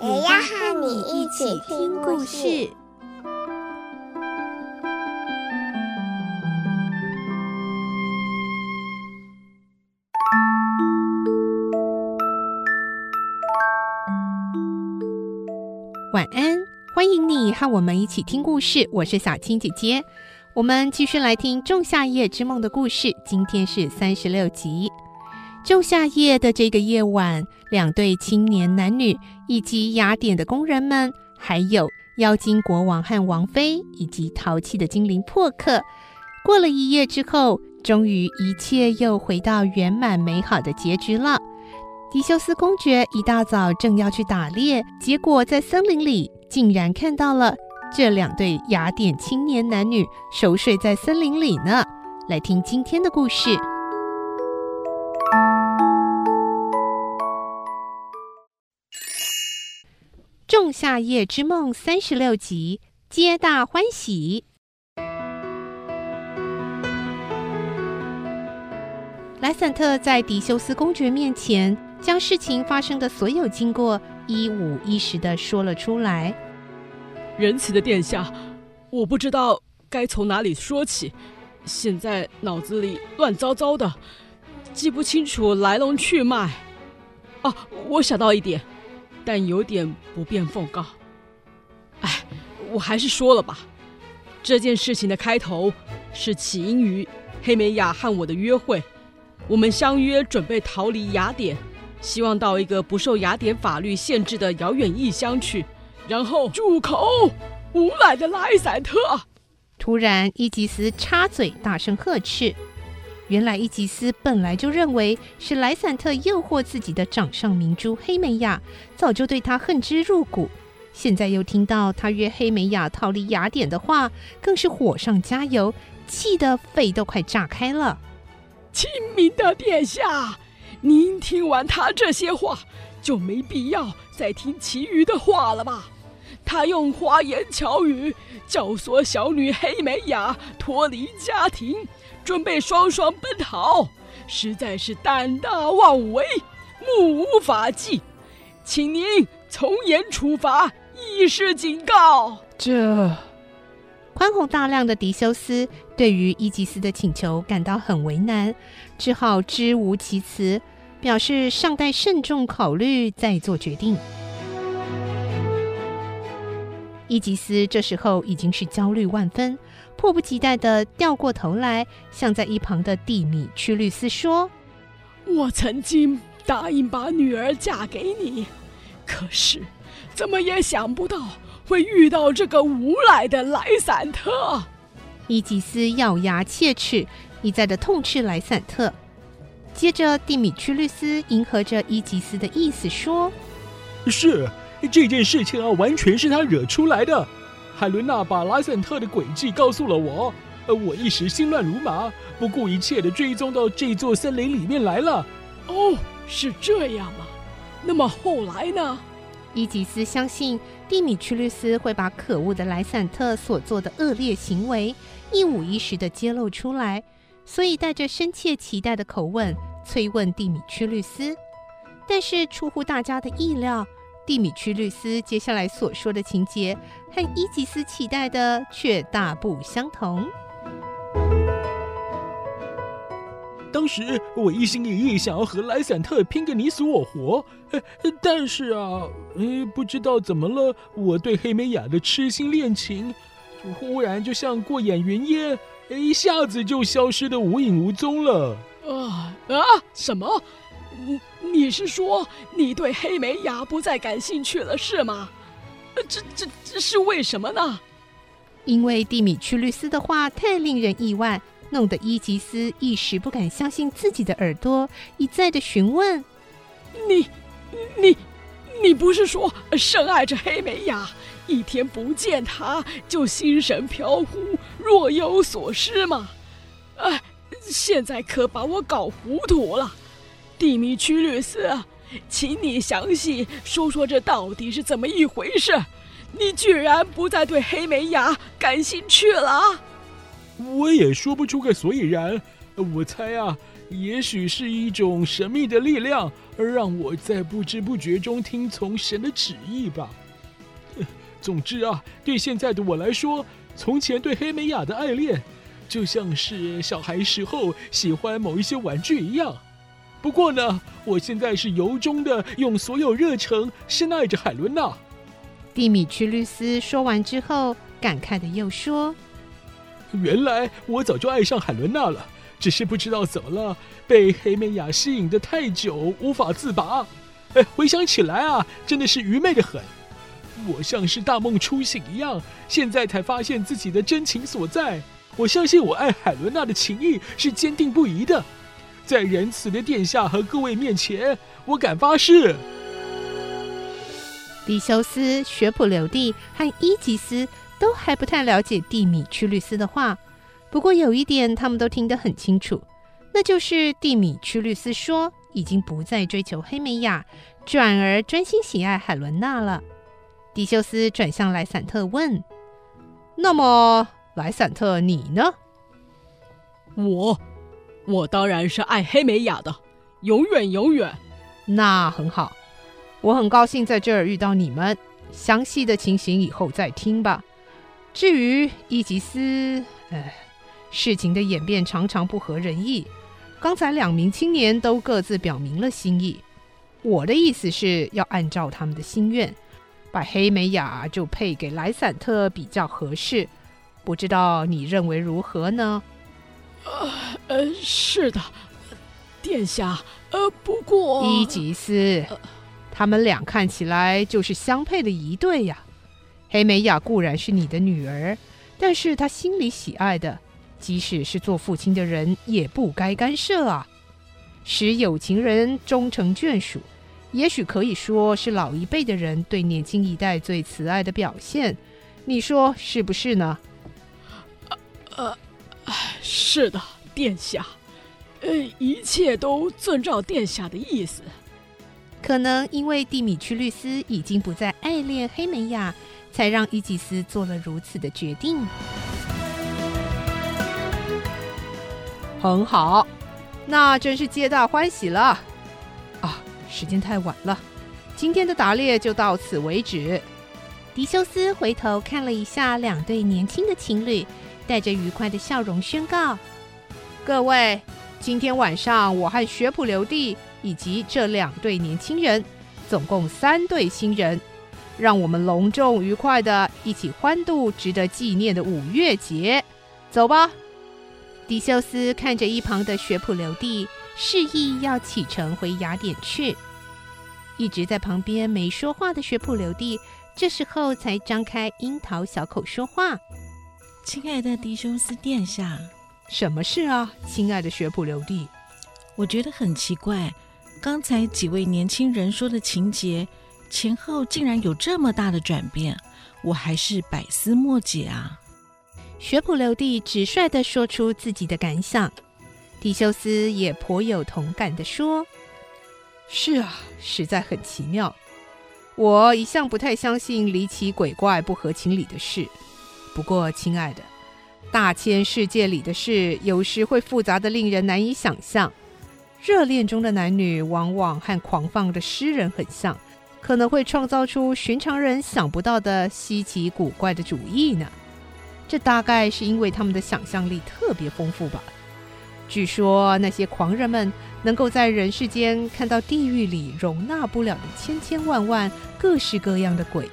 也要和你一起听故事。晚安，欢迎你和我们一起听故事。我是小青姐姐，我们继续来听《仲夏夜之梦》的故事。今天是三十六集。仲夏夜的这个夜晚，两对青年男女以及雅典的工人们，还有妖精国王和王妃，以及淘气的精灵珀克，过了一夜之后，终于一切又回到圆满美好的结局了。迪修斯公爵一大早正要去打猎，结果在森林里竟然看到了这两对雅典青年男女熟睡在森林里呢。来听今天的故事，《夏夜之梦》三十六集，皆大欢喜。莱散特在迪修斯公爵面前。将事情发生的所有经过一五一十的说了出来。仁慈的殿下，我不知道该从哪里说起，现在脑子里乱糟糟的，记不清楚来龙去脉。啊，我想到一点，但有点不便奉告。哎，我还是说了吧。这件事情的开头是起因于黑美雅和我的约会，我们相约准备逃离雅典。希望到一个不受雅典法律限制的遥远异乡去，然后住口！无赖的莱散特！突然，伊吉斯插嘴，大声呵斥。原来，伊吉斯本来就认为是莱散特诱惑自己的掌上明珠黑美雅，早就对他恨之入骨。现在又听到他约黑美雅逃离雅典的话，更是火上加油，气得肺都快炸开了。亲民的殿下。您听完他这些话，就没必要再听其余的话了吧？他用花言巧语教唆小女黑美雅脱离家庭，准备双双奔逃，实在是胆大妄为，目无法纪，请您从严处罚，以示警告。这宽宏大量的狄修斯对于伊吉斯的请求感到很为难，只好支吾其词，表示尚待慎重考虑再做决定。伊吉斯这时候已经是焦虑万分，迫不及待的掉过头来，向在一旁的蒂米屈律斯说：“我曾经答应把女儿嫁给你，可是怎么也想不到会遇到这个无赖的莱散特。”伊吉斯咬牙切齿，一再的痛斥莱散特。接着，蒂米屈律斯迎合着伊吉斯的意思说：“是这件事情啊，完全是他惹出来的。海伦娜把莱森特的诡计告诉了我，呃，我一时心乱如麻，不顾一切的追踪到这座森林里面来了。哦，是这样吗？那么后来呢？”伊吉斯相信蒂米屈律斯会把可恶的莱散特所做的恶劣行为一五一十的揭露出来。所以带着深切期待的口吻催问蒂米屈律斯，但是出乎大家的意料，蒂米屈律斯接下来所说的情节和伊吉斯期待的却大不相同。当时我一心一意想要和莱散特拼个你死我活，但是啊，不知道怎么了，我对黑美雅的痴心恋情，忽然就像过眼云烟。一下子就消失的无影无踪了。啊啊！什么？你你是说你对黑美雅不再感兴趣了是吗？这这这是为什么呢？因为蒂米屈律斯的话太令人意外，弄得伊吉斯一时不敢相信自己的耳朵，一再的询问：“你你你不是说深爱着黑美雅，一天不见他就心神飘忽、若有所失吗？哎，现在可把我搞糊涂了。蒂米屈律师，请你详细说说这到底是怎么一回事？你居然不再对黑美雅感兴趣了？我也说不出个所以然。我猜啊，也许是一种神秘的力量，而让我在不知不觉中听从神的旨意吧。总之啊，对现在的我来说，从前对黑美雅的爱恋，就像是小孩时候喜欢某一些玩具一样。不过呢，我现在是由衷的用所有热诚深爱着海伦娜。蒂米屈律斯说完之后，感慨的又说：“原来我早就爱上海伦娜了，只是不知道怎么了，被黑美雅吸引的太久，无法自拔。哎，回想起来啊，真的是愚昧的很。我像是大梦初醒一样，现在才发现自己的真情所在。我相信我爱海伦娜的情谊是坚定不移的。在仁慈的殿下和各位面前，我敢发誓。”迪修斯、学普留蒂和伊吉斯都还不太了解蒂米屈律斯的话，不过有一点他们都听得很清楚，那就是蒂米屈律斯说已经不再追求黑美雅，转而专心喜爱海伦娜了。迪修斯转向莱散特问：“那么，莱散特你呢？”“我，我当然是爱黑美雅的，永远永远。”“那很好。”我很高兴在这儿遇到你们，详细的情形以后再听吧。至于伊吉斯，哎，事情的演变常常不合人意。刚才两名青年都各自表明了心意，我的意思是要按照他们的心愿，把黑美雅就配给莱散特比较合适。不知道你认为如何呢？呃呃，是的，殿下。呃，不过伊吉斯。呃他们俩看起来就是相配的一对呀。黑美雅固然是你的女儿，但是她心里喜爱的，即使是做父亲的人也不该干涉啊。使有情人终成眷属，也许可以说是老一辈的人对年轻一代最慈爱的表现。你说是不是呢？呃，呃，是的，殿下。呃，一切都遵照殿下的意思。可能因为蒂米屈律斯已经不再爱恋黑美雅，才让伊吉斯做了如此的决定。很好，那真是皆大欢喜了。啊，时间太晚了，今天的打猎就到此为止。迪修斯回头看了一下两对年轻的情侣，带着愉快的笑容宣告：“各位，今天晚上我和学普留蒂。”以及这两对年轻人，总共三对新人，让我们隆重愉快的一起欢度值得纪念的五月节。走吧。迪修斯看着一旁的学普留蒂，示意要启程回雅典去。一直在旁边没说话的学普留蒂，这时候才张开樱桃小口说话：“亲爱的迪修斯殿下，什么事啊，亲爱的学普留蒂？我觉得很奇怪。”刚才几位年轻人说的情节，前后竟然有这么大的转变，我还是百思莫解啊！学普留蒂直率地说出自己的感想，迪修斯也颇有同感地说：“是啊，实在很奇妙。我一向不太相信离奇鬼怪、不合情理的事。不过，亲爱的，大千世界里的事，有时会复杂得令人难以想象。”热恋中的男女往往和狂放的诗人很像，可能会创造出寻常人想不到的稀奇古怪的主意呢。这大概是因为他们的想象力特别丰富吧。据说那些狂人们能够在人世间看到地狱里容纳不了的千千万万各式各样的鬼。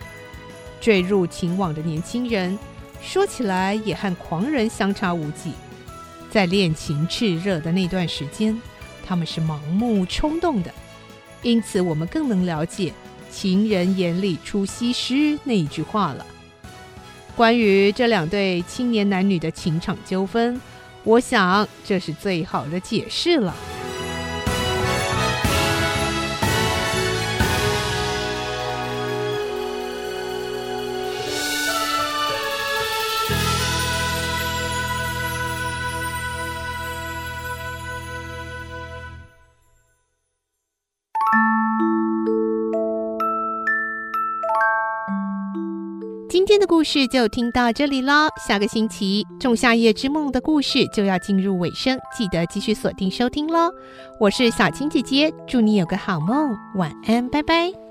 坠入情网的年轻人，说起来也和狂人相差无几。在恋情炽热的那段时间。他们是盲目冲动的，因此我们更能了解“情人眼里出西施”那一句话了。关于这两对青年男女的情场纠纷，我想这是最好的解释了。今天的故事就听到这里喽，下个星期《仲夏夜之梦》的故事就要进入尾声，记得继续锁定收听喽。我是小青姐姐，祝你有个好梦，晚安，拜拜。